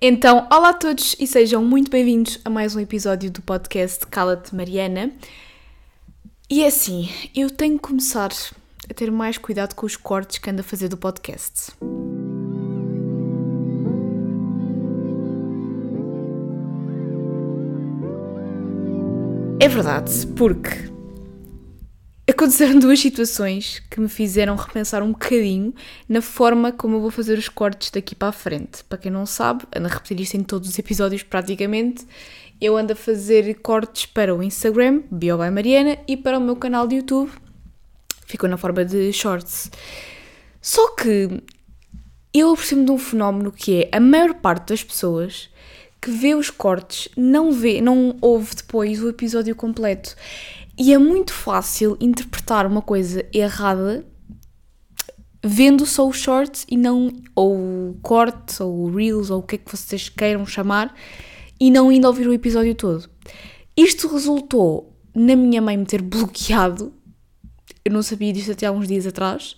Então, olá a todos e sejam muito bem-vindos a mais um episódio do podcast Cala-te Mariana. E é assim, eu tenho que começar a ter mais cuidado com os cortes que ando a fazer do podcast. É verdade, porque aconteceram duas situações que me fizeram repensar um bocadinho na forma como eu vou fazer os cortes daqui para a frente. Para quem não sabe, ando a repetir isto em todos os episódios praticamente. Eu ando a fazer cortes para o Instagram, Bio Mariana, e para o meu canal de YouTube. Ficou na forma de shorts. Só que eu aproximo de um fenómeno que é a maior parte das pessoas que vê os cortes não vê, não ouve depois o episódio completo. E é muito fácil interpretar uma coisa errada vendo só os shorts e não ou o corte ou reels ou o que é que vocês queiram chamar e não indo ouvir o episódio todo. Isto resultou na minha mãe me ter bloqueado. Eu não sabia disto até há uns dias atrás.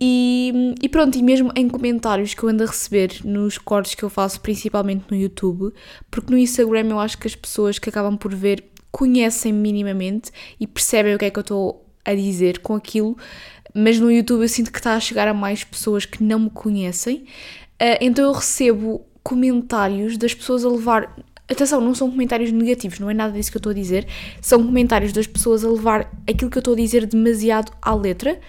E, e, pronto, e mesmo em comentários que eu ando a receber nos cortes que eu faço, principalmente no YouTube, porque no Instagram eu acho que as pessoas que acabam por ver conhecem minimamente e percebem o que é que eu estou a dizer com aquilo, mas no YouTube eu sinto que está a chegar a mais pessoas que não me conhecem, uh, então eu recebo comentários das pessoas a levar. Atenção, não são comentários negativos, não é nada disso que eu estou a dizer, são comentários das pessoas a levar aquilo que eu estou a dizer demasiado à letra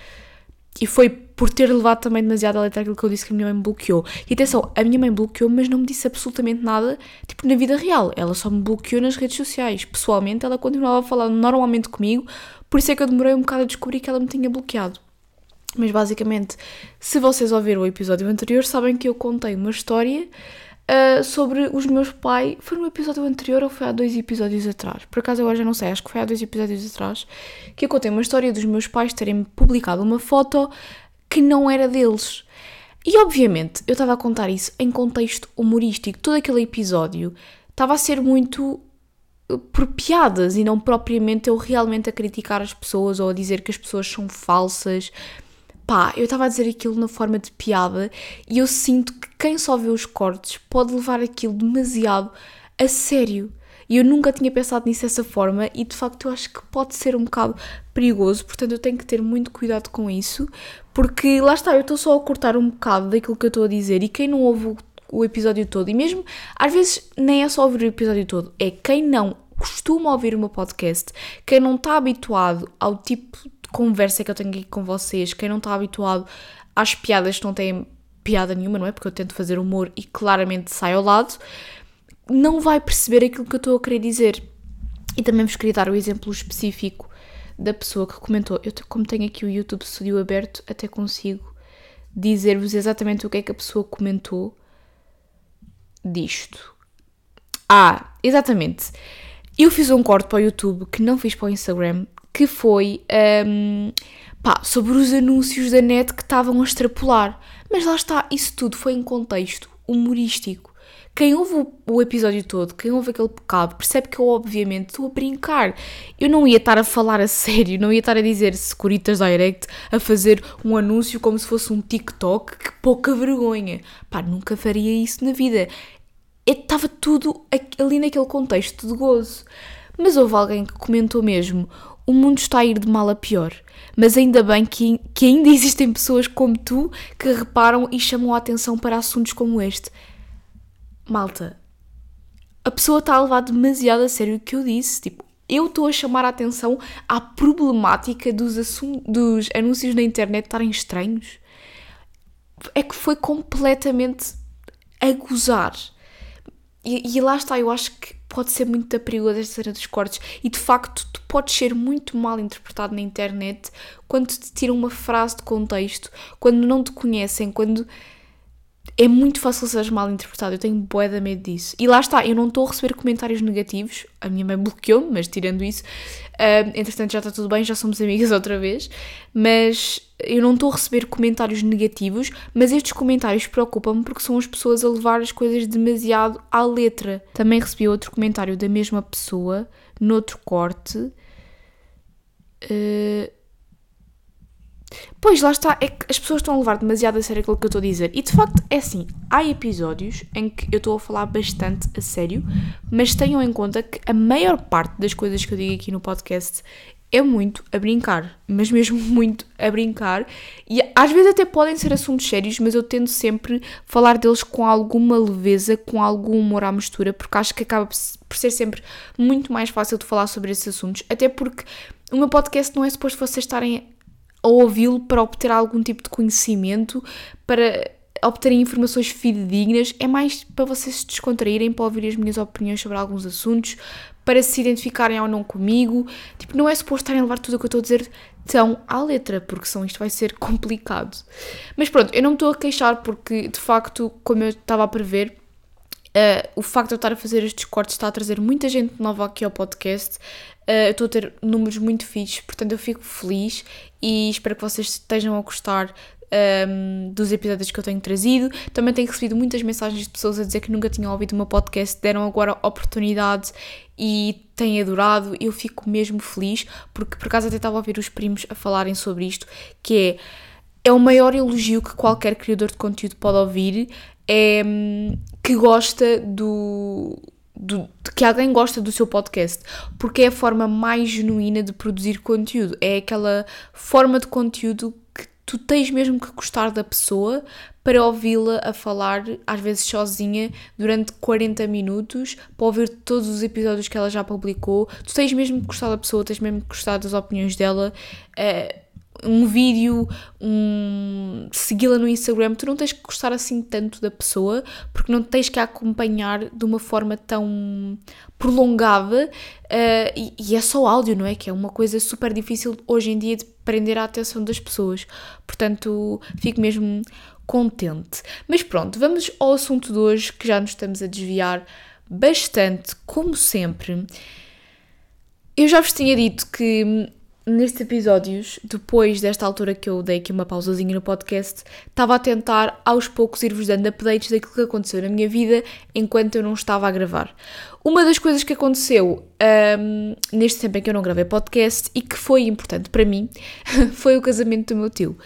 e foi por ter levado também demasiado a letra aquilo que eu disse que a minha mãe me bloqueou. E atenção, a minha mãe bloqueou, mas não me disse absolutamente nada, tipo, na vida real. Ela só me bloqueou nas redes sociais. Pessoalmente, ela continuava a falar normalmente comigo, por isso é que eu demorei um bocado a descobrir que ela me tinha bloqueado. Mas basicamente, se vocês ouviram o episódio anterior, sabem que eu contei uma história uh, sobre os meus pais. Foi no episódio anterior ou foi há dois episódios atrás? Por acaso agora já não sei, acho que foi há dois episódios atrás. Que eu contei uma história dos meus pais terem publicado uma foto que não era deles. E obviamente eu estava a contar isso em contexto humorístico. Todo aquele episódio estava a ser muito eh, por piadas e não propriamente eu realmente a criticar as pessoas ou a dizer que as pessoas são falsas. Pá, eu estava a dizer aquilo na forma de piada e eu sinto que quem só vê os cortes pode levar aquilo demasiado a sério. E eu nunca tinha pensado nisso dessa forma e de facto eu acho que pode ser um bocado perigoso, portanto eu tenho que ter muito cuidado com isso, porque lá está, eu estou só a cortar um bocado daquilo que eu estou a dizer e quem não ouve o episódio todo, e mesmo às vezes nem é só ouvir o episódio todo, é quem não costuma ouvir o meu podcast, quem não está habituado ao tipo conversa que eu tenho aqui com vocês, quem não está habituado às piadas que não têm piada nenhuma, não é? Porque eu tento fazer humor e claramente sai ao lado não vai perceber aquilo que eu estou a querer dizer. E também vos queria dar o exemplo específico da pessoa que comentou. Eu, como tenho aqui o YouTube Studio aberto, até consigo dizer-vos exatamente o que é que a pessoa comentou disto. Ah, exatamente. Eu fiz um corte para o YouTube que não fiz para o Instagram, que foi um, pá, sobre os anúncios da net que estavam a extrapolar. Mas lá está, isso tudo foi em contexto humorístico. Quem ouve o, episódio todo, quem ouve aquele bocado, percebe que eu, obviamente, estou a brincar. Eu não ia estar a falar a sério, não ia estar a dizer Securitas Direct a fazer um anúncio como se fosse um TikTok. Que pouca vergonha. Pá, nunca faria isso na vida. Estava tudo ali naquele contexto de gozo. Mas houve alguém que comentou mesmo: o mundo está a ir de mal a pior. Mas ainda bem que, que ainda existem pessoas como tu que reparam e chamam a atenção para assuntos como este malta, a pessoa está a levar demasiado a sério o que eu disse. Tipo, eu estou a chamar a atenção à problemática dos, dos anúncios na internet estarem estranhos. É que foi completamente a gozar. E, e, lá está, eu acho que pode ser muito perigosa esta cena dos cortes. E de facto, tu podes ser muito mal interpretado na internet quando te tiram uma frase de contexto, quando não te conhecem, quando é muito fácil seres mal interpretado, eu tenho bué de medo disso. E lá está, eu não estou a receber comentários negativos, a minha mãe bloqueou-me, mas tirando isso, uh, entretanto já está tudo bem, já somos amigas outra vez, mas eu não estou a receber comentários negativos, mas estes comentários preocupam-me porque são as pessoas a levar as coisas demasiado à letra. Também recebi outro comentário da mesma pessoa, noutro corte, uh, Pois, lá está, é que as pessoas estão a levar demasiado a sério aquilo que eu estou a dizer. E de facto, é assim, há episódios em que eu estou a falar bastante a sério, mas tenham em conta que a maior parte das coisas que eu digo aqui no podcast é muito a brincar, mas mesmo muito a brincar. E às vezes até podem ser assuntos sérios, mas eu tento sempre falar deles com alguma leveza, com algum humor à mistura, porque acho que acaba por ser sempre muito mais fácil de falar sobre esses assuntos. Até porque o meu podcast não é suposto vocês estarem a ouvi-lo para obter algum tipo de conhecimento, para obterem informações fidedignas, é mais para vocês se descontraírem, para ouvir as minhas opiniões sobre alguns assuntos, para se identificarem ou não comigo. Tipo, não é suposto estarem a levar tudo o que eu estou a dizer tão à letra, porque senão isto vai ser complicado. Mas pronto, eu não me estou a queixar porque, de facto, como eu estava a prever, Uh, o facto de eu estar a fazer estes cortes está a trazer muita gente nova aqui ao podcast. Uh, eu estou a ter números muito fixos, portanto eu fico feliz e espero que vocês estejam a gostar um, dos episódios que eu tenho trazido. Também tenho recebido muitas mensagens de pessoas a dizer que nunca tinham ouvido o meu podcast, deram agora oportunidade e têm adorado. Eu fico mesmo feliz, porque por acaso até estava a ouvir os primos a falarem sobre isto, que é, é o maior elogio que qualquer criador de conteúdo pode ouvir, é hum, que gosta do do, que alguém gosta do seu podcast, porque é a forma mais genuína de produzir conteúdo. É aquela forma de conteúdo tu tens mesmo que gostar da pessoa para ouvi-la a falar, às vezes sozinha, durante 40 minutos, para ouvir todos os episódios que ela já publicou. Tu tens mesmo que gostar da pessoa, tens mesmo que gostar das opiniões dela. Uh, um vídeo, um, segui-la no Instagram, tu não tens que gostar assim tanto da pessoa, porque não tens que a acompanhar de uma forma tão prolongada uh, e, e, é só áudio, não é? Que é uma coisa super difícil hoje em dia de prender a atenção das pessoas. Portanto, fico mesmo contente. Mas pronto, vamos ao assunto de hoje, que já nos estamos a desviar bastante, como sempre. Eu já vos tinha dito que nestes episódios, depois desta altura que eu dei aqui uma pausazinha no podcast, estava a tentar aos poucos ir-vos dando updates daquilo que aconteceu na minha vida enquanto eu não estava a gravar. Uma das coisas que aconteceu um, neste tempo em que eu não gravei podcast e que foi importante para mim foi o casamento do meu tio.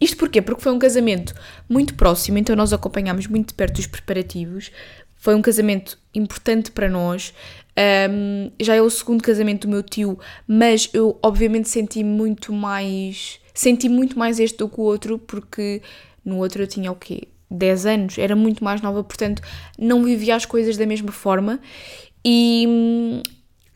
Isto porquê? Porque foi um casamento muito próximo, então nós acompanhámos muito de perto os preparativos. Foi um casamento importante para nós. Um, já é o segundo casamento do meu tio, mas eu obviamente senti muito mais. Senti muito mais este do que o outro, porque no outro eu tinha o quê? 10 anos, era muito mais nova, portanto não vivia as coisas da mesma forma. E,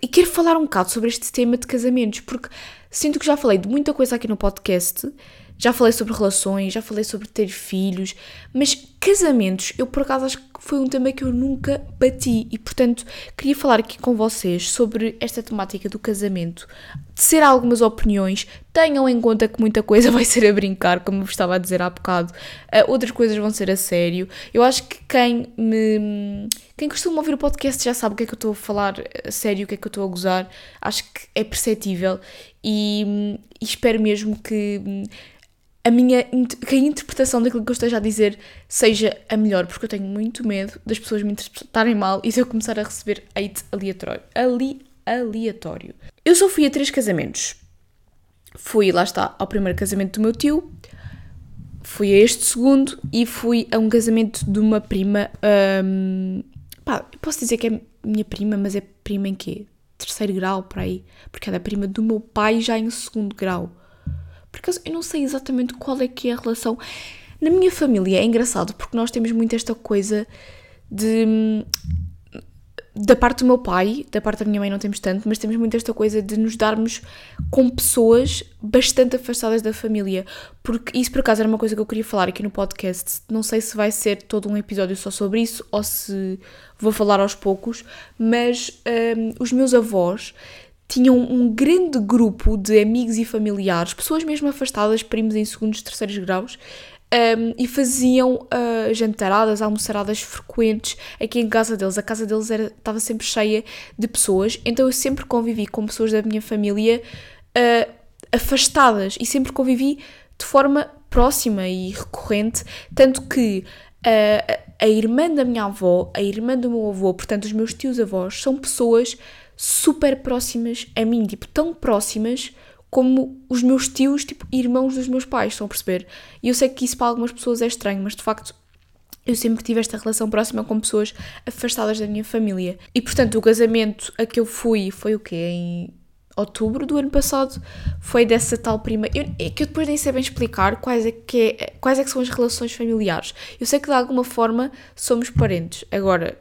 e quero falar um bocado sobre este tema de casamentos, porque sinto que já falei de muita coisa aqui no podcast, já falei sobre relações, já falei sobre ter filhos, mas casamentos, eu por acaso acho que foi um tema que eu nunca bati e, portanto, queria falar aqui com vocês sobre esta temática do casamento, ser algumas opiniões. Tenham em conta que muita coisa vai ser a brincar, como eu estava a dizer há bocado, uh, outras coisas vão ser a sério. Eu acho que quem me. Quem costuma ouvir o podcast já sabe o que é que eu estou a falar a sério, o que é que eu estou a gozar. Acho que é perceptível e, e espero mesmo que a minha que a interpretação daquilo que eu esteja a dizer seja a melhor, porque eu tenho muito medo das pessoas me interpretarem mal e se eu começar a receber hate aleatório. Ali, aleatório. Eu só fui a três casamentos. Fui, lá está, ao primeiro casamento do meu tio, fui a este segundo e fui a um casamento de uma prima. Um, pá, posso dizer que é minha prima, mas é prima em quê? Terceiro grau, por aí. Porque era prima do meu pai já em segundo grau. Porque eu não sei exatamente qual é que é a relação. Na minha família é engraçado porque nós temos muito esta coisa de. Da parte do meu pai, da parte da minha mãe não temos tanto, mas temos muito esta coisa de nos darmos com pessoas bastante afastadas da família. Porque isso por acaso era uma coisa que eu queria falar aqui no podcast. Não sei se vai ser todo um episódio só sobre isso ou se vou falar aos poucos, mas um, os meus avós tinham um grande grupo de amigos e familiares, pessoas mesmo afastadas, primos em segundos, terceiros graus, um, e faziam uh, jantaradas, almoçaradas frequentes aqui em casa deles. A casa deles estava sempre cheia de pessoas, então eu sempre convivi com pessoas da minha família uh, afastadas e sempre convivi de forma próxima e recorrente, tanto que uh, a irmã da minha avó, a irmã do meu avô, portanto os meus tios avós, são pessoas super próximas a mim, tipo, tão próximas como os meus tios, tipo, irmãos dos meus pais, estão a perceber? E eu sei que isso para algumas pessoas é estranho, mas de facto eu sempre tive esta relação próxima com pessoas afastadas da minha família. E portanto, o casamento a que eu fui foi o quê? Em outubro do ano passado. Foi dessa tal prima. Eu, é que eu depois nem sei bem explicar quais é, que é, quais é que são as relações familiares. Eu sei que de alguma forma somos parentes. Agora,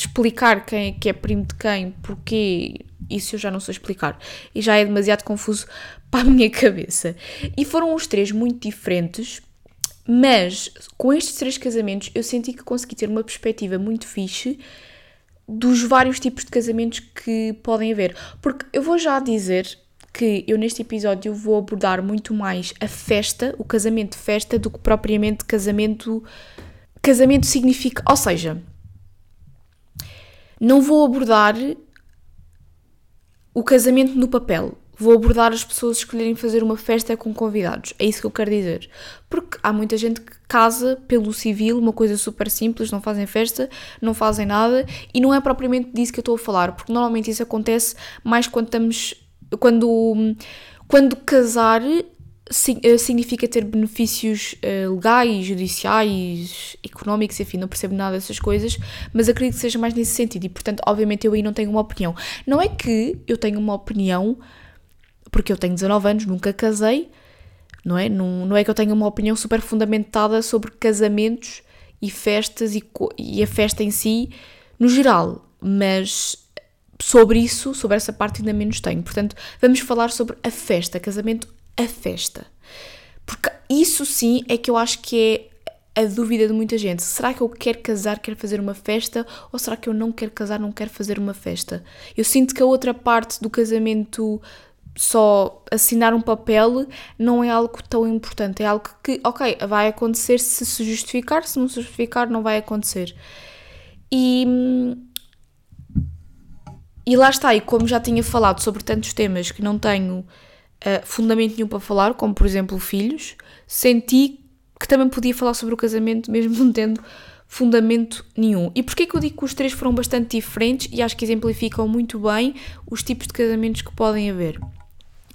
explicar quem é que é primo de quem, porquê, isso eu já não sei explicar. E já é demasiado confuso para a minha cabeça. E foram os três muito diferentes mas com estes três casamentos eu senti que consegui ter uma perspectiva muito fixe dos vários tipos de casamentos que podem haver. Porque eu vou já dizer que eu neste episódio vou abordar muito mais a festa, o casamento festa, do que propriamente casamento. Casamento significa. Ou seja, não vou abordar o casamento no papel vou abordar as pessoas escolherem fazer uma festa com convidados. É isso que eu quero dizer. Porque há muita gente que casa pelo civil, uma coisa super simples, não fazem festa, não fazem nada, e não é propriamente disso que eu estou a falar, porque normalmente isso acontece mais quando estamos. quando. quando casar significa ter benefícios uh, legais, judiciais, económicos, enfim, não percebo nada dessas coisas, mas acredito que seja mais nesse sentido e, portanto, obviamente eu aí não tenho uma opinião. Não é que eu tenho uma opinião porque eu tenho 19 anos, nunca casei, não é? Não, não é que eu tenha uma opinião super fundamentada sobre casamentos e festas e, e a festa em si, no geral, mas sobre isso, sobre essa parte ainda menos tenho. Portanto, vamos falar sobre a festa, casamento, a festa. Porque isso sim é que eu acho que é a dúvida de muita gente. Será que eu quero casar, quero fazer uma festa? Ou será que eu não quero casar, não quero fazer uma festa? Eu sinto que a outra parte do casamento só assinar um papel não é algo tão importante. É algo que, ok, vai acontecer se se justificar, se não se justificar, não vai acontecer. E. E lá está, e como já tinha falado sobre tantos temas que não tenho uh, fundamento nenhum para falar, como por exemplo filhos, senti que também podia falar sobre o casamento, mesmo não tendo fundamento nenhum. E porquê que eu digo que os três foram bastante diferentes e acho que exemplificam muito bem os tipos de casamentos que podem haver?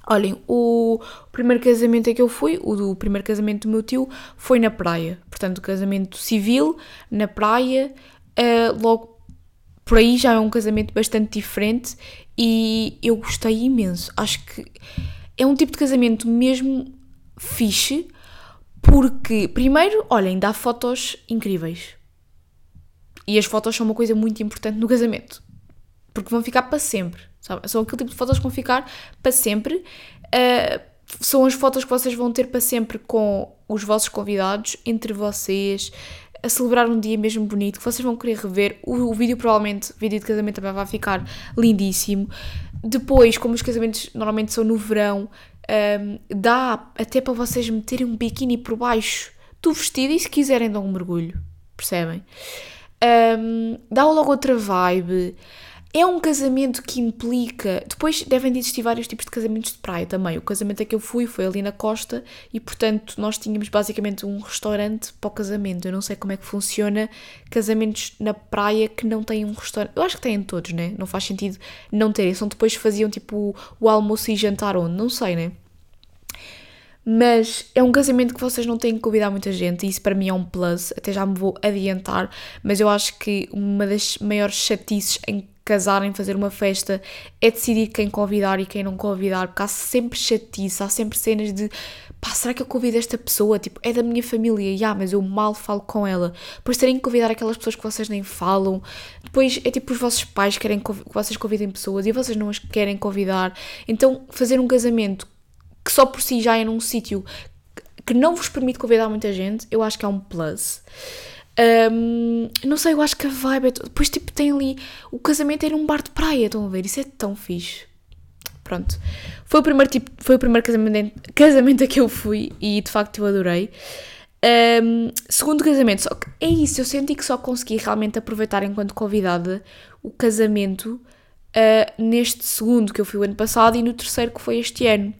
Olhem, o primeiro casamento em que eu fui, o do primeiro casamento do meu tio, foi na praia. Portanto, casamento civil, na praia, uh, logo por aí já é um casamento bastante diferente e eu gostei imenso. Acho que é um tipo de casamento mesmo fixe, porque, primeiro, olhem, dá fotos incríveis. E as fotos são uma coisa muito importante no casamento, porque vão ficar para sempre. Sabe? São aquele tipo de fotos que vão ficar para sempre. Uh, são as fotos que vocês vão ter para sempre com os vossos convidados, entre vocês, a celebrar um dia mesmo bonito, que vocês vão querer rever. O, o vídeo, provavelmente, o vídeo de casamento também vai ficar lindíssimo. Depois, como os casamentos normalmente são no verão, um, dá até para vocês meterem um biquíni por baixo do vestido e se quiserem dar um mergulho, percebem? Um, dá logo outra vibe. É um casamento que implica. Depois devem de existir vários tipos de casamentos de praia também. O casamento a que eu fui foi ali na costa e, portanto, nós tínhamos basicamente um restaurante para o casamento. Eu não sei como é que funciona casamentos na praia que não têm um restaurante. Eu acho que têm todos, né? Não faz sentido não terem. São depois faziam tipo o almoço e jantar onde? Não sei, né? Mas é um casamento que vocês não têm que convidar muita gente e isso para mim é um plus, até já me vou adiantar, mas eu acho que uma das maiores chatices em casarem, fazer uma festa, é decidir quem convidar e quem não convidar, porque há sempre chatice, há sempre cenas de pá, será que eu convido esta pessoa? Tipo, é da minha família, já, mas eu mal falo com ela. Depois terem que convidar aquelas pessoas que vocês nem falam. Depois é tipo os vossos pais querem que vocês convidem pessoas e vocês não as querem convidar. Então, fazer um casamento que só por si já é num sítio que não vos permite convidar muita gente, eu acho que é um plus. Um, não sei, eu acho que a vibe é. Depois, tipo, tem ali. O casamento era um bar de praia, estão a ver? Isso é tão fixe. Pronto. Foi o primeiro, tipo, foi o primeiro casamento, casamento a que eu fui e de facto eu adorei. Um, segundo casamento, só que é isso, eu senti que só consegui realmente aproveitar enquanto convidada o casamento uh, neste segundo que eu fui o ano passado e no terceiro que foi este ano.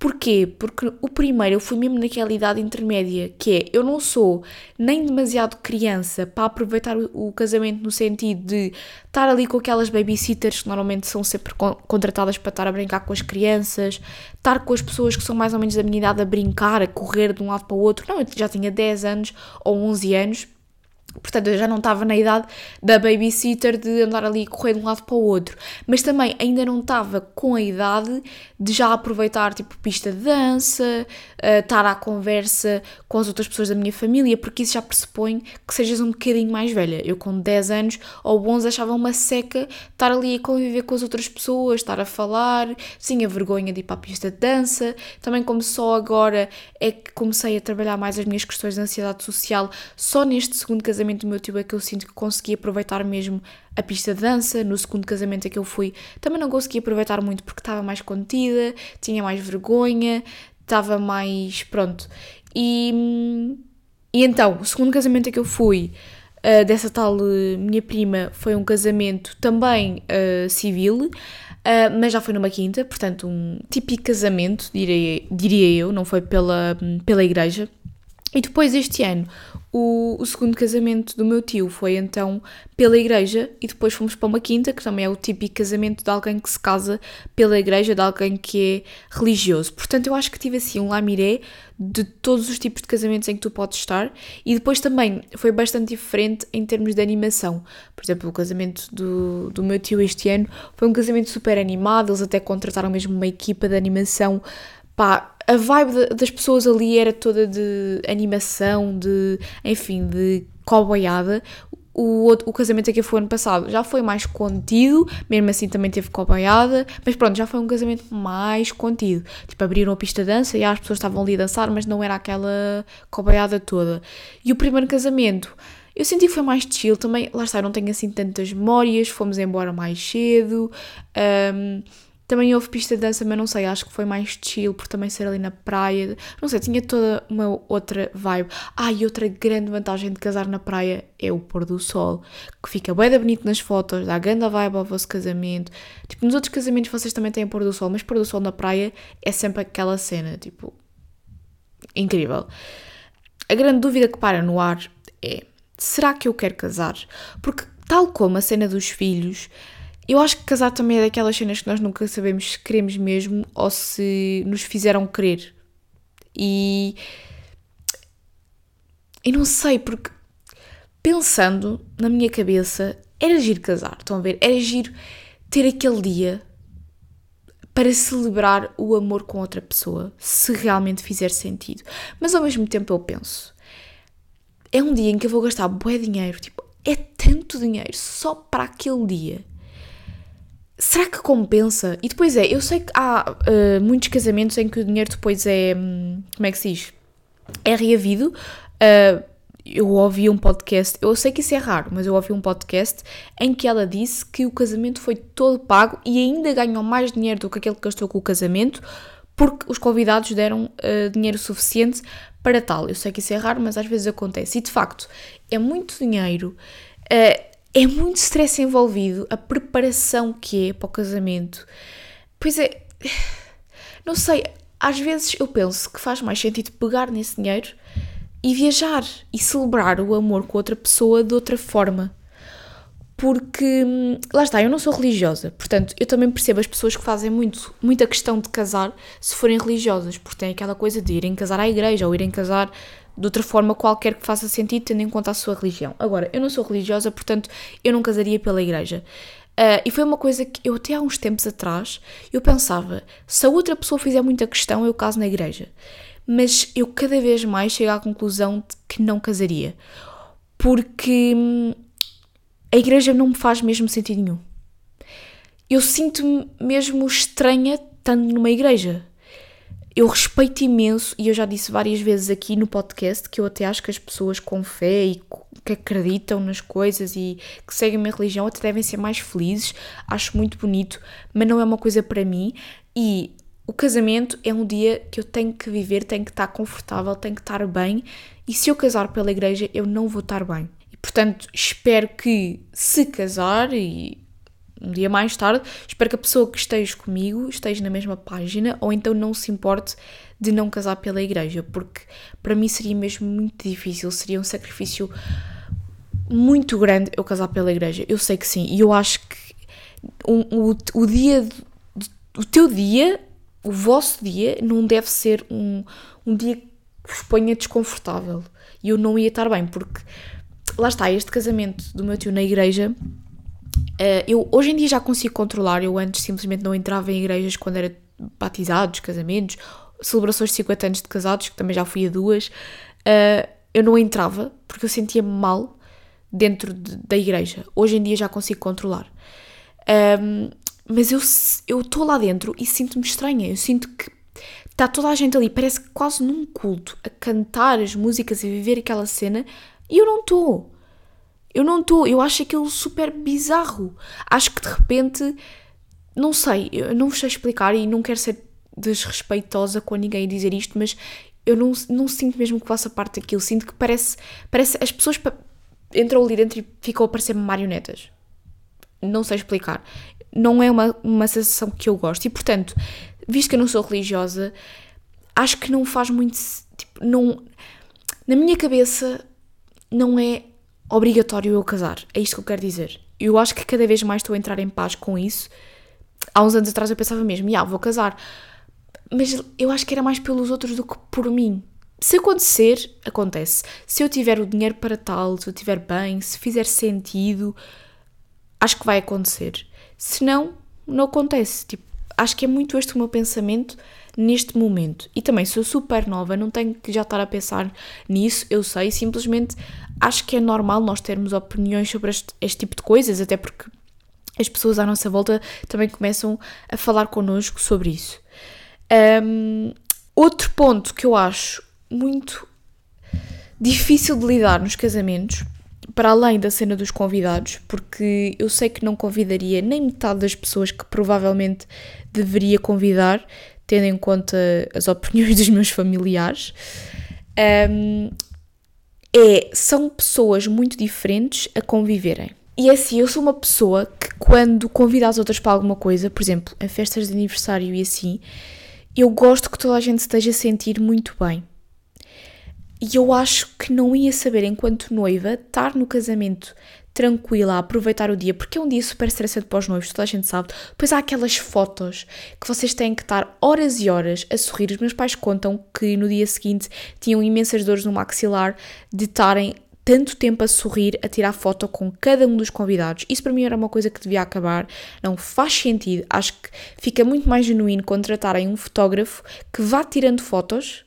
Porquê? Porque o primeiro eu fui mesmo naquela idade intermédia, que é eu não sou nem demasiado criança para aproveitar o, casamento no sentido de estar ali com aquelas babysitters que normalmente são sempre contratadas para estar a brincar com as crianças, estar com as pessoas que são mais ou menos da minha idade a brincar, a correr de um lado para o outro. Não, eu já tinha 10 anos ou 11 anos Portanto, eu já não estava na idade da babysitter de andar ali a correr de um lado para o outro, mas também ainda não estava com a idade de já aproveitar tipo pista de dança, uh, estar à conversa com as outras pessoas da minha família, porque isso já pressupõe que sejas um bocadinho mais velha. Eu com 10 anos ou 11 achava uma seca estar ali a conviver com as outras pessoas, estar a falar, sim, a vergonha de ir para a pista de dança. Também como só agora é que comecei a trabalhar mais as minhas questões de ansiedade social, só neste segundo casamento do meu tio é que eu sinto que consegui aproveitar mesmo a pista de dança. No segundo casamento a que eu fui, também não consegui aproveitar muito porque estava mais contida, tinha mais vergonha, estava mais. pronto. E, e então, o segundo casamento a que eu fui. Uh, dessa tal uh, minha prima foi um casamento também uh, civil, mas já foi numa quinta, portanto, um típico casamento, diria, diria eu, não foi pela, pela igreja. E depois este ano, o, o, segundo casamento do meu tio foi então pela igreja e depois fomos para uma quinta, que também é o típico casamento de alguém que se casa pela igreja, de alguém que é religioso. Portanto, eu acho que tive assim um lamiré de todos os tipos de casamentos em que tu podes estar e depois também foi bastante diferente em termos de animação. Por exemplo, o casamento do, do meu tio este ano foi um casamento super animado, eles até contrataram mesmo uma equipa de animação. Pá, a vibe das pessoas ali era toda de animação, de, enfim, de cowboyada. O, outro, o casamento que foi ano passado já foi mais contido, mesmo assim também teve cowboyada, mas pronto, já foi um casamento mais contido. Tipo, abriram a pista de dança e as pessoas estavam ali a dançar, mas não era aquela cowboyada toda. E o primeiro casamento, eu senti que foi mais chill também, lá está, eu não tenho assim tantas memórias, fomos embora mais cedo. Um, também houve pista de dança, mas não sei, acho que foi mais chill por também ser ali na praia. Não sei, tinha toda uma outra vibe. Ah, e outra grande vantagem de casar na praia é o pôr do sol, que fica bem bonito nas fotos, dá grande vibe ao vosso casamento. Tipo, nos outros casamentos vocês também têm pôr do sol, mas pôr do sol na praia é sempre aquela cena, tipo, incrível. A grande dúvida que para no ar é: será que eu quero casar? Porque, tal como a cena dos filhos eu acho que casar também é daquelas cenas que nós nunca sabemos se queremos mesmo ou se nos fizeram querer. E. Eu não sei, porque pensando na minha cabeça, era giro casar, estão a ver? Era giro ter aquele dia para celebrar o amor com outra pessoa, se realmente fizer sentido. Mas ao mesmo tempo eu penso, é um dia em que eu vou gastar bué dinheiro, tipo, é tanto dinheiro só para aquele dia será que compensa? E depois é, eu sei que há uh, muitos casamentos em que o dinheiro depois é, hum, como é que se diz? É reavido. Uh, eu ouvi um podcast, eu sei que isso é raro, mas eu ouvi um podcast em que ela disse que o casamento foi todo pago e ainda ganhou mais dinheiro do que aquele que gastou com o casamento porque os convidados deram uh, dinheiro suficiente para tal. Eu sei que isso é raro, mas às vezes acontece. E de facto, é muito dinheiro. Uh, é muito stress envolvido, a preparação que é para o casamento. Pois é, não sei, às vezes eu penso que faz mais sentido pegar nesse dinheiro e viajar e celebrar o amor com outra pessoa de outra forma. Porque, hum, lá está, eu não sou religiosa, portanto, eu também percebo as pessoas que fazem muito, muita questão de casar se forem religiosas, porque tem aquela coisa de irem casar à igreja ou irem casar de outra forma qualquer que faça sentido, tendo em conta a sua religião. Agora, eu não sou religiosa, portanto, eu não casaria pela igreja. Uh, e foi uma coisa que eu até há uns tempos atrás, eu pensava, se a outra pessoa fizer muita questão, eu caso na igreja. Mas eu cada vez mais chego à conclusão de que não casaria. Porque hum, a igreja não me faz mesmo sentido nenhum. Eu sinto-me mesmo estranha estando numa igreja eu respeito imenso, e eu já disse várias vezes aqui no podcast, que eu até acho que as pessoas com fé e que acreditam nas coisas e que seguem a minha religião até devem ser mais felizes. Acho muito bonito, mas não é uma coisa para mim. E o casamento é um dia que eu tenho que viver, tenho que estar confortável, tenho que estar bem. E se eu casar pela igreja, eu não vou estar bem. E portanto, espero que, se casar, e um dia mais tarde, espero que a pessoa que esteja comigo esteja na mesma página ou então não se importe de não casar pela igreja, porque para mim seria mesmo muito difícil, seria um sacrifício muito grande eu casar pela igreja. Eu sei que sim, e eu acho que o, o, o dia, o teu dia, o vosso dia, não deve ser um, um dia que vos ponha desconfortável. E eu não ia estar bem, porque lá está, este casamento do meu tio na igreja Uh, eu hoje em dia já consigo controlar, eu antes simplesmente não entrava em igrejas quando era batizados, casamentos, celebrações de 50 anos de casados, que também já fui a duas, uh, eu não entrava porque eu sentia-me mal dentro de, da igreja. Hoje em dia já consigo controlar. Um, mas eu estou lá dentro e sinto-me estranha, eu sinto que está toda a gente ali, parece quase num culto, a cantar as músicas e viver aquela cena, e eu não estou. Eu não estou, eu acho aquilo super bizarro. Acho que de repente, não sei, eu não vos sei explicar e não quero ser desrespeitosa com ninguém a dizer isto, mas eu não, não sinto mesmo que faça parte daquilo. Sinto que parece, parece as pessoas entram ali dentro e ficam a parecer marionetas. Não sei explicar. Não é uma, uma sensação que eu gosto. E portanto, visto que eu não sou religiosa, acho que não faz muito. Tipo, não, na minha cabeça, não é obrigatório eu casar. É isto que eu quero dizer. Eu acho que cada vez mais estou a entrar em paz com isso. Há uns anos atrás eu pensava mesmo, ah, vou casar. Mas eu acho que era mais pelos outros do que por mim. Se acontecer, acontece. Se eu tiver o dinheiro para tal, se eu estiver bem, se fizer sentido, acho que vai acontecer. Se não, não acontece. Tipo, acho que é muito este o meu pensamento neste momento. E também sou super nova, não tenho que já estar a pensar nisso, eu sei, simplesmente acho que é normal nós termos opiniões sobre este, este tipo de coisas, até porque as pessoas à nossa volta também começam a falar connosco sobre isso. Um, outro ponto que eu acho muito difícil de lidar nos casamentos, para além da cena dos convidados, porque eu sei que não convidaria nem metade das pessoas que provavelmente deveria convidar, tendo em conta as opiniões dos meus familiares, um, é, são pessoas muito diferentes a conviverem. E é assim, eu sou uma pessoa que quando convida as outras para alguma coisa, por exemplo, a festas de aniversário e assim, eu gosto que toda a gente esteja a sentir muito bem. E eu acho que não ia saber, enquanto noiva, estar no casamento tranquila, a aproveitar o dia, porque é um dia super estressante para os noivos, toda a gente sabe. Depois há aquelas fotos que vocês têm que estar horas e horas a sorrir. Os meus pais contam que no dia seguinte tinham imensas dores no maxilar de estarem tanto tempo a sorrir, a tirar foto com cada um dos convidados. Isso para mim era uma coisa que devia acabar. Não faz sentido. Acho que fica muito mais genuíno contratarem um fotógrafo que vá tirando fotos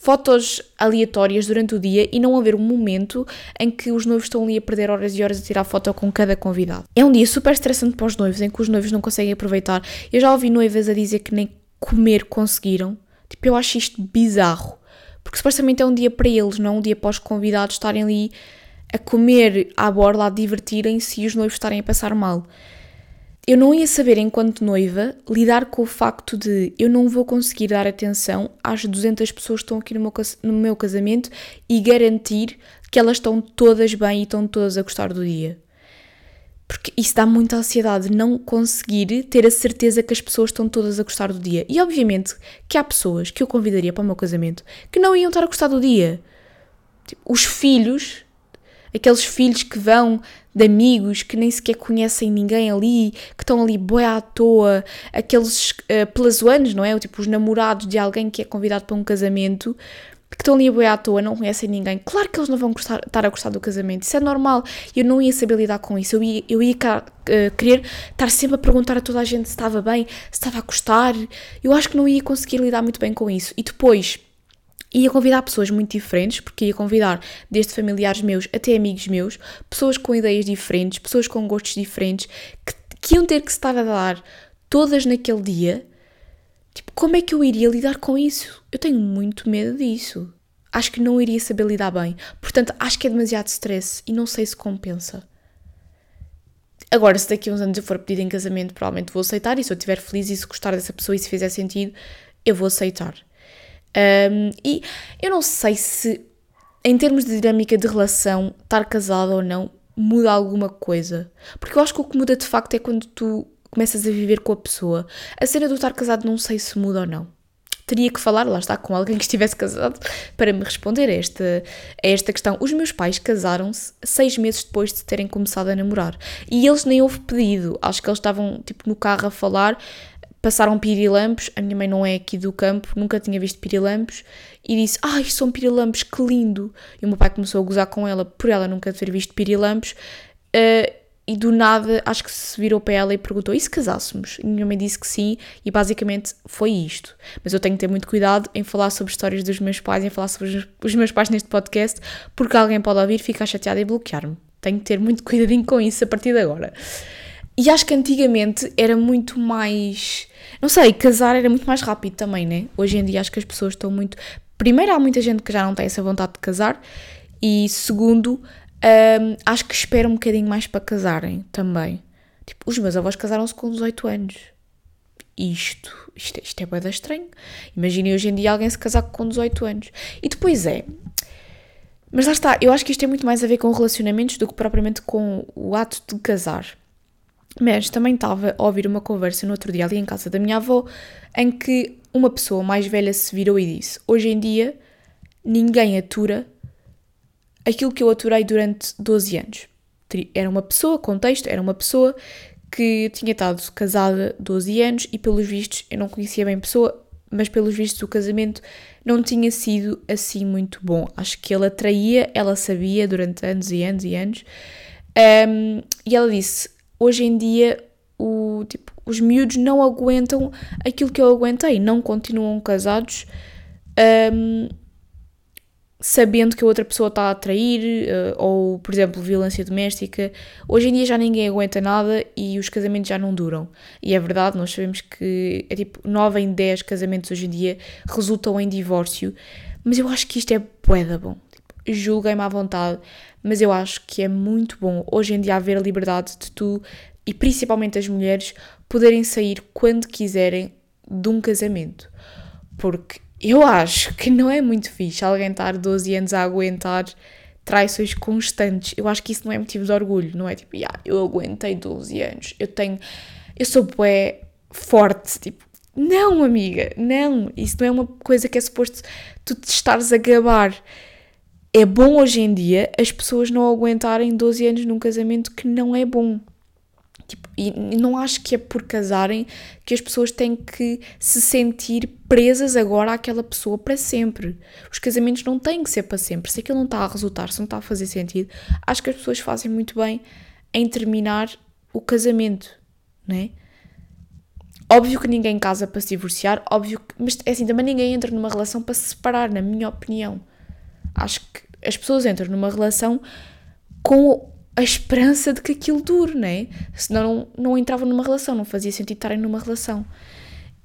fotos aleatórias durante o dia e não haver um momento em que os noivos estão ali a perder horas e horas a tirar foto com cada convidado. É um dia super estressante para os noivos, em que os noivos não conseguem aproveitar. Eu já ouvi noivas a dizer que nem comer conseguiram. Tipo, eu acho isto bizarro. Porque supostamente é um dia para eles, não é um dia para os convidados estarem ali a comer à borla, a divertirem-se e os noivos estarem a passar mal eu não ia saber, enquanto noiva, lidar com o facto de eu não vou conseguir dar atenção às 200 pessoas que estão aqui no meu, casamento e garantir que elas estão todas bem e estão todas a gostar do dia. Porque isso dá muita ansiedade, não conseguir ter a certeza que as pessoas estão todas a gostar do dia. E obviamente que há pessoas que eu convidaria para o meu casamento que não iam estar a gostar do dia. Tipo, os filhos aqueles filhos que vão de amigos que nem sequer conhecem ninguém ali, que estão ali boé à toa, aqueles uh, pelazoanos, não é? Tipo, os namorados de alguém que é convidado para um casamento, que estão ali a boé à toa, não conhecem ninguém. Claro que eles não vão gostar, estar a gostar do casamento, isso é normal. Eu não ia saber lidar com isso, eu ia, eu ia uh, querer estar sempre a perguntar a toda a gente se estava bem, se estava a gostar. Eu acho que não ia conseguir lidar muito bem com isso. E depois Ia convidar pessoas muito diferentes, porque ia convidar desde familiares meus até amigos meus, pessoas com ideias diferentes, pessoas com gostos diferentes, que, que iam ter que se estar a dar todas naquele dia. Tipo, como é que eu iria lidar com isso? Eu tenho muito medo disso. Acho que não iria saber lidar bem. Portanto, acho que é demasiado stress e não sei se compensa. Agora, se daqui a uns anos eu for pedido em casamento, provavelmente vou aceitar. E se eu estiver feliz e se gostar dessa pessoa e se fizer sentido, eu vou aceitar. Um, e eu não sei se, em termos de dinâmica de relação, estar casado ou não muda alguma coisa. Porque eu acho que o que muda de facto é quando tu começas a viver com a pessoa. A cena do estar casado não sei se muda ou não. Teria que falar, lá está, com alguém que estivesse casado para me responder a esta, a esta questão. Os meus pais casaram-se seis meses depois de terem começado a namorar. E eles nem houve pedido. Acho que eles estavam, tipo, no carro a falar passaram pirilampos, a minha mãe não é aqui do campo, nunca tinha visto pirilampos, e disse, ai, são pirilampos, que lindo! E o meu pai começou a gozar com ela por ela nunca ter visto pirilampos, uh, e do nada, acho que se virou para ela e perguntou, e se casássemos? E a minha mãe disse que sim, e basicamente foi isto. Mas eu tenho que ter muito cuidado em falar sobre histórias dos meus pais, em falar sobre os meus pais neste podcast, porque alguém pode ouvir, ficar chateado e bloquear-me. Tenho que ter muito cuidadinho com isso a partir de agora. E acho que antigamente era muito mais. Não sei, casar era muito mais rápido também, né? Hoje em dia acho que as pessoas estão muito. Primeiro, há muita gente que já não tem essa vontade de casar, e segundo, um, acho que espera um bocadinho mais para casarem também. Tipo, os meus avós casaram-se com 18 anos. Isto, isto, é, isto é bem estranho. Imaginem hoje em dia alguém se casar com 18 anos. E depois é. Mas lá está, eu acho que isto tem muito mais a ver com relacionamentos do que propriamente com o ato de casar. Mas também estava a ouvir uma conversa no outro dia ali em casa da minha avó, em que uma pessoa mais velha se virou e disse: Hoje em dia ninguém atura aquilo que eu aturei durante 12 anos. Era uma pessoa, contexto, era uma pessoa que tinha estado casada 12 anos e, pelos vistos, eu não conhecia bem a pessoa, mas pelos vistos o casamento não tinha sido assim muito bom. Acho que ele atraía, ela sabia durante anos e anos e anos. Um, e ela disse: hoje em dia o, tipo, os miúdos não aguentam aquilo que eu aguentei, não continuam casados um, sabendo que a outra pessoa está a atrair, uh, ou, por exemplo, violência doméstica. Hoje em dia já ninguém aguenta nada e os casamentos já não duram. E é verdade, nós sabemos que é tipo 9 em 10 casamentos hoje em dia resultam em divórcio, mas eu acho que isto é bué bom. Julguem-me à vontade, mas eu acho que é muito bom hoje em dia haver a liberdade de tu e principalmente as mulheres poderem sair quando quiserem de um casamento. Porque eu acho que não é muito fixe alguém estar 12 anos a aguentar traições constantes. Eu acho que isso não é motivo de orgulho, não é tipo, yeah, eu aguentei 12 anos, eu tenho. Eu sou bué forte, tipo, não, amiga, não. Isso não é uma coisa que é suposto tu te estares a gabar é bom hoje em dia as pessoas não aguentarem 12 anos num casamento que não é bom. Tipo, e não acho que é por casarem que as pessoas têm que se sentir presas agora àquela pessoa para sempre. Os casamentos não têm que ser para sempre. Se aquilo não está a resultar, se não está a fazer sentido, acho que as pessoas fazem muito bem em terminar o casamento, não é? Óbvio que ninguém casa para se divorciar, óbvio que, mas é assim, também ninguém entra numa relação para se separar, na minha opinião. Acho que as pessoas entram numa relação com a esperança de que aquilo dure, não é? Senão não, não entravam numa relação, não fazia sentido estarem numa relação.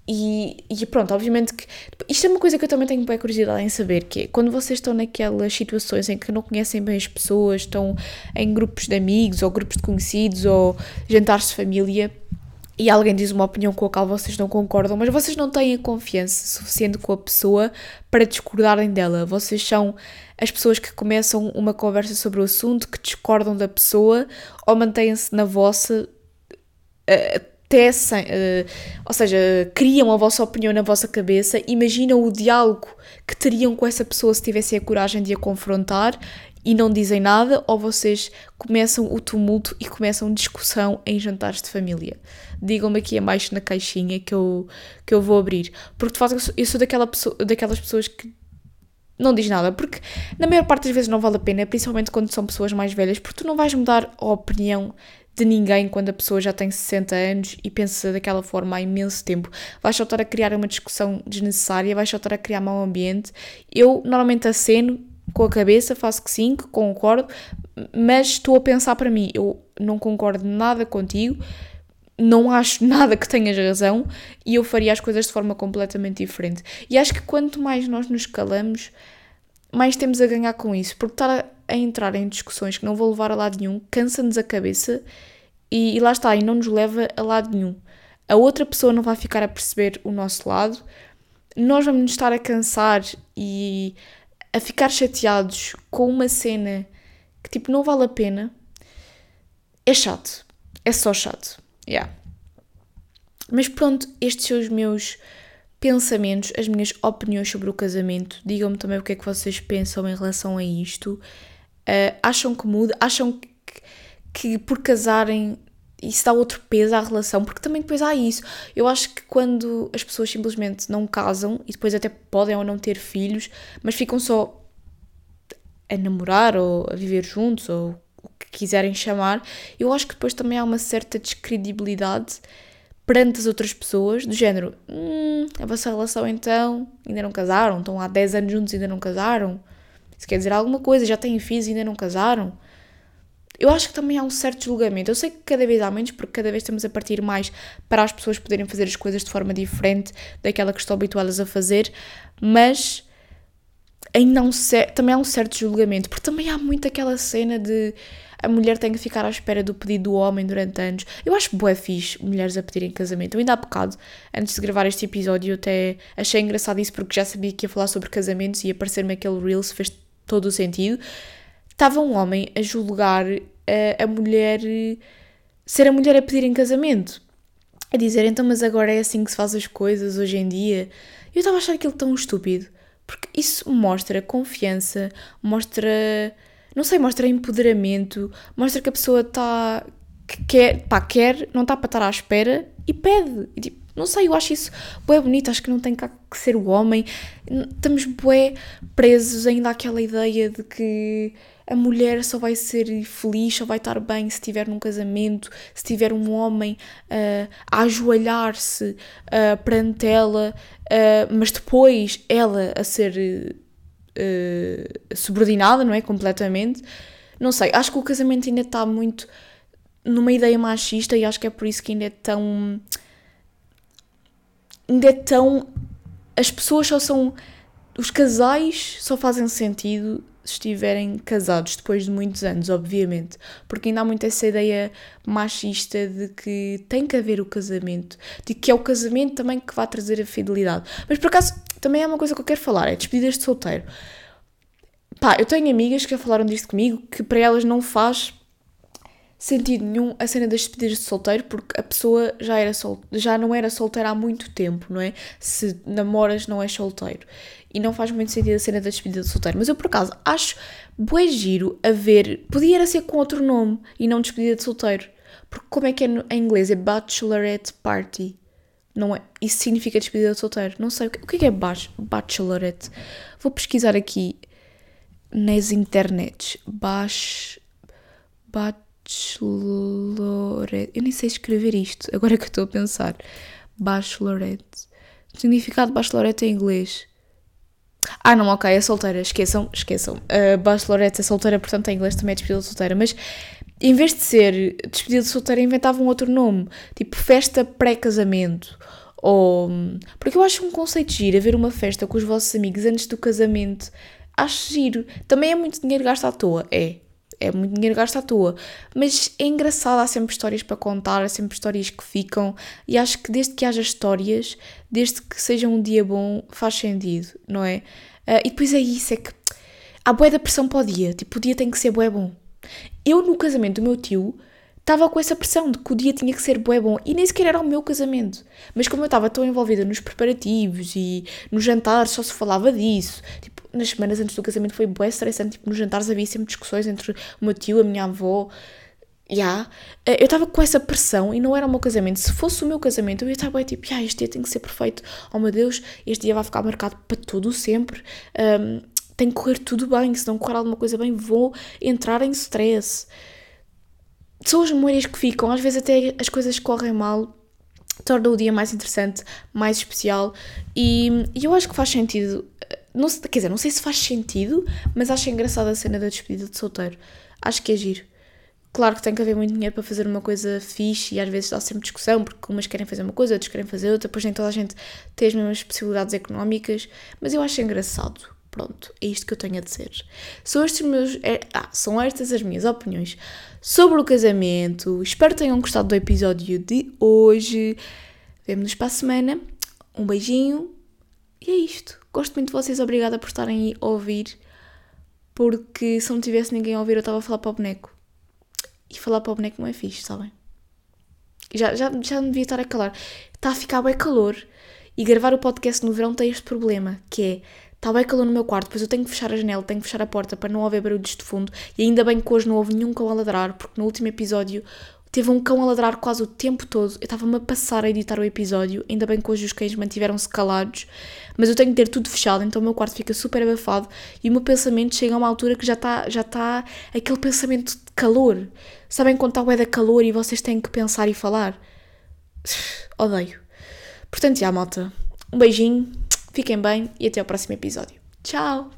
E, e, pronto, obviamente que. Isto é uma coisa que eu também tenho bem curiosidade em saber: que é quando vocês estão naquelas situações em que não conhecem bem as pessoas, estão em grupos de amigos ou grupos de conhecidos ou jantares de família e alguém diz uma opinião com a qual vocês não concordam, mas vocês não têm a confiança suficiente com a pessoa para discordarem dela. Vocês são as pessoas que começam uma conversa sobre o assunto, que discordam da pessoa ou mantêm-se na vossa. Até sem, uh, ou seja, criam a vossa opinião na vossa cabeça, imaginam o diálogo que teriam com essa pessoa se tivessem a coragem de a confrontar e não dizem nada, ou vocês começam o tumulto e começam discussão em jantares de família. Digam-me aqui abaixo na caixinha que eu, que eu vou abrir. Porque de facto eu sou daquela pessoa, daquelas pessoas que não diz nada, porque na maior parte das vezes não vale a pena, principalmente quando são pessoas mais velhas, porque tu não vais mudar a opinião de ninguém quando a pessoa já tem 60 anos e pensa daquela forma há imenso tempo. Vais só estar a criar uma discussão desnecessária, vais só estar a criar mau ambiente. Eu normalmente aceno com a cabeça, faço que sim, que concordo, mas estou a pensar para mim, eu não concordo nada contigo, não acho nada que tenhas razão e eu faria as coisas de forma completamente diferente. E acho que quanto mais nós nos calamos, mais temos a ganhar com isso, porque estar a, entrar em discussões que não vão levar a lado nenhum cansa-nos a cabeça e, e lá está, e não nos leva a lado nenhum. A outra pessoa não vai ficar a perceber o nosso lado, nós vamos nos estar a cansar e a ficar chateados com uma cena que tipo não vale a pena. é chato. É só chato. Yeah. Mas pronto, estes são os meus pensamentos, as minhas opiniões sobre o casamento. Digam-me também o que é que vocês pensam em relação a isto. Uh, acham que muda? Acham que, que por casarem isso dá outro peso à relação? Porque também depois há isso. Eu acho que quando as pessoas simplesmente não casam e depois até podem ou não ter filhos, mas ficam só a namorar ou a viver juntos ou o que quiserem chamar, eu acho que depois também há uma certa descredibilidade perante as outras pessoas, do género, hum, a vossa relação então, ainda não casaram, estão há 10 anos juntos e ainda não casaram, isso quer dizer alguma coisa, já têm filhos e ainda não casaram. Eu acho que também há um certo julgamento. Eu sei que cada vez há menos, porque cada vez estamos a partir mais para as pessoas poderem fazer as coisas de forma diferente daquela que estão habituadas a fazer, mas ainda um, também há um certo julgamento, porque também há muito aquela cena de a mulher tem que ficar à espera do pedido do homem durante anos. Eu acho bué fixe mulheres a pedirem casamento. Eu ainda há bocado, antes de gravar este episódio, eu até achei engraçado isso porque já sabia que ia falar sobre casamentos e aparecer-me aquele Reels fez todo o sentido. Estava um homem a julgar a, eh, a mulher, ser a mulher a pedir em casamento. A dizer, então, mas agora é assim que se faz as coisas hoje em dia. Eu estava a achar aquilo tão estúpido. Porque isso mostra confiança, mostra não sei, mostra empoderamento, mostra que a pessoa está. Que quer, pá, quer, não está para estar à espera e pede. E, tipo, não sei, eu acho isso bué bonito, acho que não tem que ser o homem. Estamos bué presos ainda àquela ideia de que a mulher só vai ser feliz, só vai estar bem se tiver num casamento, se tiver um homem uh, a ajoelhar-se uh, perante ela, uh, mas depois ela a ser subordinada, não é? Completamente. Não sei, acho que o casamento ainda está muito numa ideia machista e acho que é por isso que ainda é tão. Ainda é tão. As pessoas só são. Os casais só fazem sentido se estiverem casados depois de muitos anos, obviamente, porque ainda há muito essa ideia machista de que tem que haver o casamento, de que é o casamento também que vai trazer a fidelidade. Mas por acaso, também é uma coisa que eu quero falar, é despedidas de solteiro. Pá, eu tenho amigas que já falaram disto comigo, que para elas não faz sentido nenhum a cena das despedidas de solteiro, porque a pessoa já, era sol, já não era solteira há muito tempo, não é? Se namoras, não és solteiro. E não faz muito sentido a cena da despedida de solteiro. Mas eu, por acaso, acho bué giro a ver. Podia ser com outro nome e não despedida de solteiro. Porque como é que é no, em inglês? É bachelorette party. Não é? Isso significa despedida de solteiro. Não sei. O que é, é bachelorette? Vou pesquisar aqui nas internets. Bach. Bachelorette. Eu nem sei escrever isto, agora que eu estou a pensar. Bachelorette. O significado de bachelorette em inglês. Ah, não, ok, é solteira. Esqueçam, esqueçam. Uh, bachelorette é solteira, portanto em inglês também é despedida de solteira. Mas em vez de ser despedida de solteira, inventavam outro nome. Tipo festa pré-casamento. Ou. Porque eu acho um conceito giro haver uma festa com os vossos amigos antes do casamento. Acho giro. Também é muito dinheiro gasto à toa. É é muito dinheiro gasto à toa. Mas é engraçado, há sempre histórias para contar, há sempre histórias que ficam, e acho que desde que haja histórias, desde que seja um dia bom, faz sentido, não é? Uh, e depois é isso, é que há boé da pressão para o dia, tipo, o dia tem que ser bué bom. Eu, no casamento do meu tio, estava com essa pressão de que o dia tinha que ser bué bom, e nem sequer era o meu casamento. Mas como eu estava tão envolvida nos preparativos e no jantar, só se falava disso, tipo, nas semanas antes do casamento foi bué estressante, tipo, nos jantares havia sempre discussões entre o meu tio, a minha avó, yeah. Eh, eu estava com essa pressão e não era o meu casamento. Se fosse o meu casamento, eu ia estar bem tipo, yeah, este dia tem que ser perfeito. Oh meu Deus, este dia vai ficar marcado para todo sempre. Um, tem que correr tudo bem, se não correr alguma coisa bem, vou entrar em stress. São as memórias que ficam, às vezes até as coisas correm mal torna o dia mais interessante, mais especial e, e eu acho que faz sentido não, quer dizer, não sei se faz sentido, mas acho engraçada a cena da despedida de solteiro. Acho que é giro. Claro que tem que haver muito dinheiro para fazer uma coisa fixe e às vezes dá sempre discussão, porque umas querem fazer uma coisa, outras querem fazer outra, depois nem toda a gente tem as mesmas possibilidades económicas, mas eu acho engraçado. Pronto, é isto que eu tenho a dizer. São, estes meus, é, ah, são estas as minhas opiniões sobre o casamento. Espero que tenham gostado do episódio de hoje. Vemo-nos para a semana. Um beijinho e é isto. Gosto muito de vocês, obrigada por estarem aí a ouvir, porque se não tivesse ninguém a ouvir eu estava a falar para o boneco. E falar para o boneco não é fixe, sabem? Já, já, já me devia estar a calar. Está a ficar bem calor. E gravar o podcast no verão tem este problema, que é está bem calor no meu quarto, depois eu tenho que fechar a janela, tenho que fechar a porta para não haver barulhos de fundo. E ainda bem que hoje não houve nenhum cão a ladrar, porque no último episódio teve um cão a ladrar quase o tempo todo. Eu estava-me a passar a editar o episódio, ainda bem que hoje os cães mantiveram-se calados, mas eu tenho que ter tudo fechado, então o meu quarto fica super abafado e o meu pensamento chega a uma altura que já está já tá aquele pensamento de calor. Sabem quando está o é da calor e vocês têm que pensar e falar? Odeio. Portanto, já, malta. Um beijinho, fiquem bem e até ao próximo episódio. Tchau!